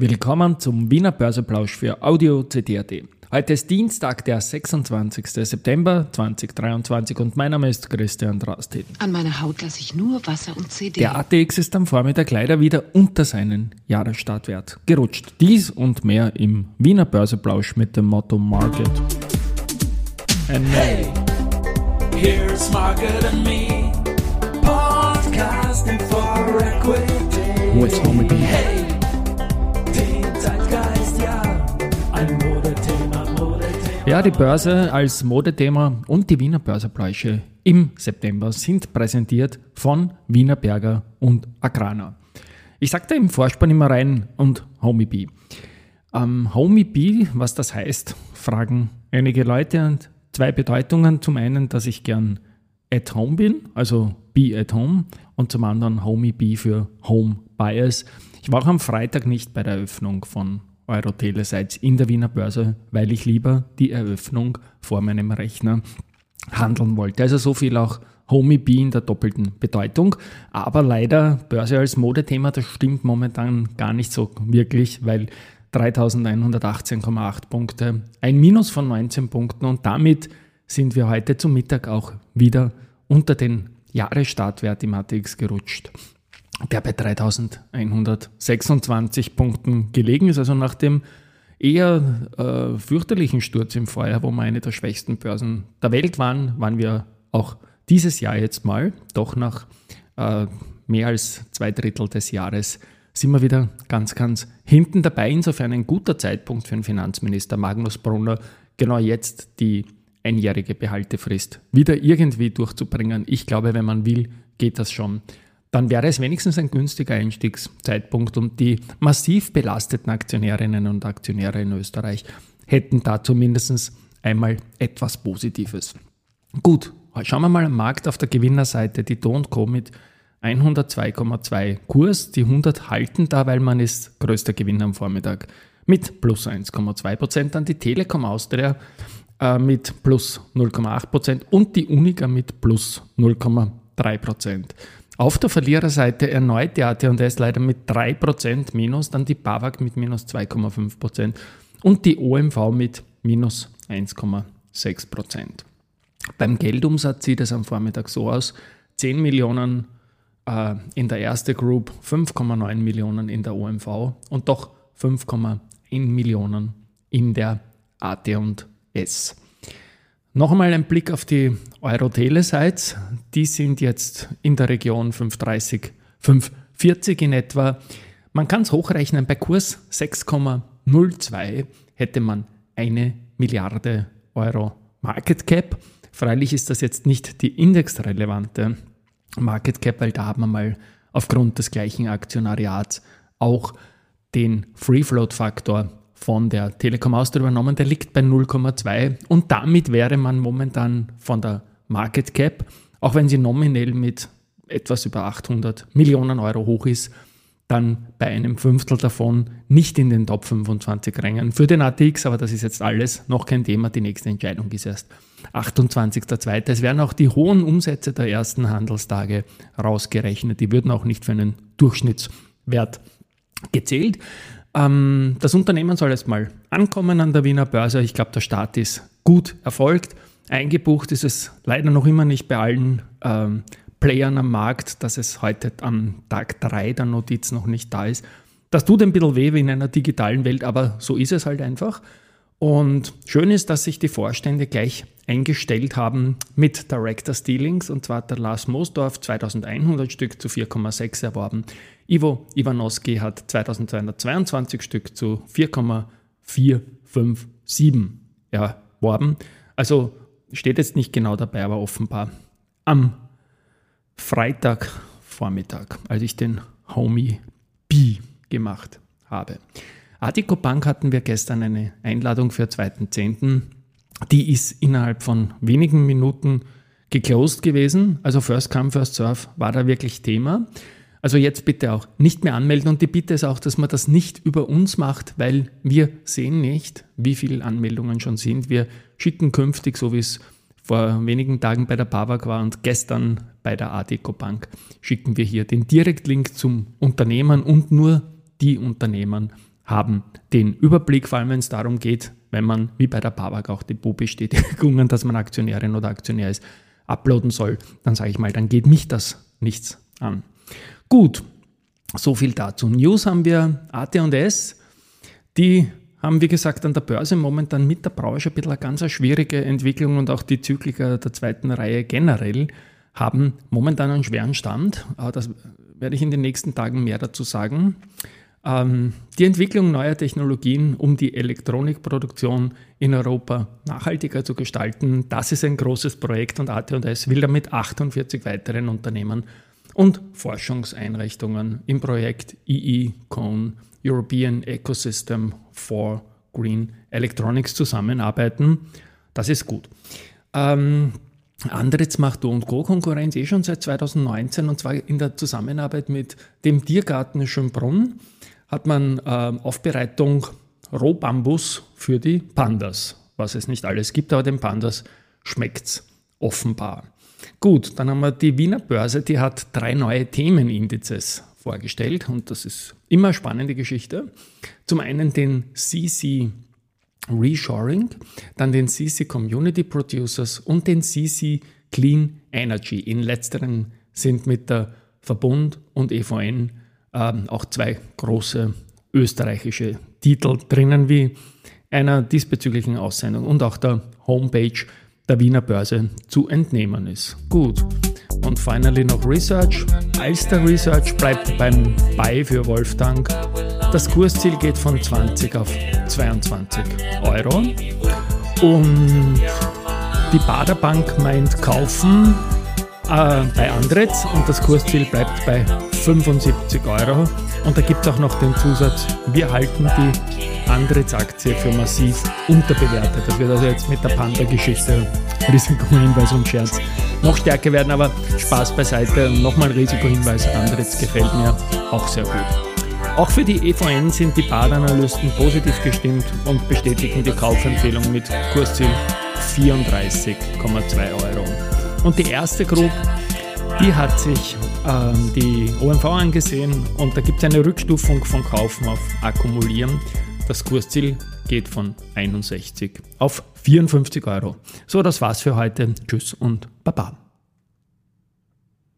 Willkommen zum Wiener Börseplausch für Audio CD.at. Heute ist Dienstag, der 26. September 2023 und mein Name ist Christian Drastin. An meiner Haut lasse ich nur Wasser und CD. Der ATX ist am Vormittag leider wieder unter seinen Jahresstartwert gerutscht. Dies und mehr im Wiener Börseplausch mit dem Motto Market. And hey, here's Market and me, podcasting for equity. With Homie B. Hey, Ja, die Börse als Modethema und die Wiener Börsebläusche im September sind präsentiert von Wiener Berger und Agrana. Ich sagte im Vorspann immer rein und Homie B. Ähm, Homie B, was das heißt, fragen einige Leute und zwei Bedeutungen. Zum einen, dass ich gern at home bin, also be at home und zum anderen Homie B für Home Bias. Ich war auch am Freitag nicht bei der Eröffnung von Euro-Telesites in der Wiener Börse, weil ich lieber die Eröffnung vor meinem Rechner handeln wollte. Also so viel auch Homie B in der doppelten Bedeutung. Aber leider Börse als Modethema, das stimmt momentan gar nicht so wirklich, weil 3118,8 Punkte, ein Minus von 19 Punkten und damit sind wir heute zum Mittag auch wieder unter den Jahresstartwert im ATX gerutscht, der bei 3126 Punkten gelegen ist, also nach dem eher äh, fürchterlichen Sturz im Vorjahr, wo wir eine der schwächsten Börsen der Welt waren, waren wir auch dieses Jahr jetzt mal, doch nach äh, mehr als zwei Drittel des Jahres sind wir wieder ganz, ganz hinten dabei. Insofern ein guter Zeitpunkt für den Finanzminister Magnus Brunner, genau jetzt die einjährige Behaltefrist wieder irgendwie durchzubringen. Ich glaube, wenn man will, geht das schon. Dann wäre es wenigstens ein günstiger Einstiegszeitpunkt und die massiv belasteten Aktionärinnen und Aktionäre in Österreich hätten da zumindest einmal etwas Positives. Gut, schauen wir mal am Markt auf der Gewinnerseite. Die Do Co. mit 102,2 Kurs. Die 100 halten da, weil man ist größter Gewinner am Vormittag mit plus 1,2 Prozent. Dann die Telekom Austria äh, mit plus 0,8 Prozent und die Unica mit plus 0,3 Prozent. Auf der Verliererseite erneut die AT&S leider mit 3 Prozent minus, dann die BAWAG mit minus 2,5 Prozent und die OMV mit minus 1,6 Prozent. Beim Geldumsatz sieht es am Vormittag so aus, 10 Millionen äh, in der erste Group, 5,9 Millionen in der OMV und doch 5,1 Millionen in der AT&S. Noch einmal ein Blick auf die Euro-Tele-Sites. Die sind jetzt in der Region 530, 540 in etwa. Man kann es hochrechnen, bei Kurs 6,02 hätte man eine Milliarde Euro Market Cap. Freilich ist das jetzt nicht die indexrelevante Market Cap, weil da haben wir mal aufgrund des gleichen Aktionariats auch den Free Float Faktor von der Telekom Austria übernommen. Der liegt bei 0,2 und damit wäre man momentan von der Market Cap, auch wenn sie nominell mit etwas über 800 Millionen Euro hoch ist, dann bei einem Fünftel davon nicht in den Top 25 Rängen für den ATX, aber das ist jetzt alles noch kein Thema. Die nächste Entscheidung ist erst 28.02. Es werden auch die hohen Umsätze der ersten Handelstage rausgerechnet. Die würden auch nicht für einen Durchschnittswert gezählt. Ähm, das Unternehmen soll jetzt mal ankommen an der Wiener Börse. Ich glaube, der Start ist gut erfolgt. Eingebucht ist es leider noch immer nicht bei allen ähm, Playern am Markt, dass es heute am Tag 3 der Notiz noch nicht da ist. Das tut ein bisschen weh wie in einer digitalen Welt, aber so ist es halt einfach. Und schön ist, dass sich die Vorstände gleich eingestellt haben mit Director Dealings. Und zwar der Lars Moosdorf 2100 Stück zu 4,6 erworben. Ivo Iwanowski hat 2222 Stück zu 4,457 erworben. Also steht jetzt nicht genau dabei, aber offenbar am Freitagvormittag, als ich den Homie B gemacht habe. Artico Bank hatten wir gestern eine Einladung für 2.10. Die ist innerhalb von wenigen Minuten geclosed gewesen. Also First Come, First Serve war da wirklich Thema. Also jetzt bitte auch nicht mehr anmelden und die Bitte ist auch, dass man das nicht über uns macht, weil wir sehen nicht, wie viele Anmeldungen schon sind. Wir schicken künftig, so wie es vor wenigen Tagen bei der BAWAG war und gestern bei der Adeco Bank schicken wir hier den Direktlink zum Unternehmen und nur die Unternehmen haben den Überblick, vor allem wenn es darum geht, wenn man wie bei der BAWAG auch Depotbestätigungen, dass man Aktionärin oder Aktionär ist, uploaden soll, dann sage ich mal, dann geht mich das nichts an. Gut, so viel dazu. News haben wir AT&S, die haben, wie gesagt, an der Börse momentan mit der Branche ein bisschen eine ganz schwierige Entwicklung und auch die Zykliker der zweiten Reihe generell haben momentan einen schweren Stand. Das werde ich in den nächsten Tagen mehr dazu sagen. Ähm, die Entwicklung neuer Technologien, um die Elektronikproduktion in Europa nachhaltiger zu gestalten, das ist ein großes Projekt und AT&S will damit 48 weiteren Unternehmen und Forschungseinrichtungen im Projekt EE Cone European Ecosystem for Green Electronics zusammenarbeiten. Das ist gut. Ähm, Andritz macht Do Co. Konkurrenz eh schon seit 2019 und zwar in der Zusammenarbeit mit dem Tiergarten Schönbrunn hat man äh, Aufbereitung Rohbambus für die Pandas, was es nicht alles gibt, aber den Pandas schmeckt es offenbar. Gut, dann haben wir die Wiener Börse, die hat drei neue Themenindizes vorgestellt und das ist immer eine spannende Geschichte. Zum einen den CC Reshoring, dann den CC Community Producers und den CC Clean Energy. In letzteren sind mit der Verbund und EVN ähm, auch zwei große österreichische Titel drinnen, wie einer diesbezüglichen Aussendung und auch der Homepage der Wiener Börse zu entnehmen ist. Gut. Und finally noch Research. Alster Research bleibt beim Buy für Wolfgang. Das Kursziel geht von 20 auf 22 Euro. Und die Baderbank meint kaufen äh, bei Andretz und das Kursziel bleibt bei 75 Euro. Und da gibt es auch noch den Zusatz, wir halten die Andretz-Aktie für massiv unterbewertet. Das wird also jetzt mit der Panda-Geschichte, Risikohinweis und Scherz, noch stärker werden, aber Spaß beiseite. Nochmal Risikohinweis, Andretz gefällt mir auch sehr gut. Auch für die EVN sind die Badanalysten positiv gestimmt und bestätigen die Kaufempfehlung mit Kursziel 34,2 Euro. Und die erste Group, die hat sich ähm, die OMV angesehen und da gibt es eine Rückstufung von Kaufen auf Akkumulieren. Das Kursziel geht von 61 auf 54 Euro. So, das war's für heute. Tschüss und Baba.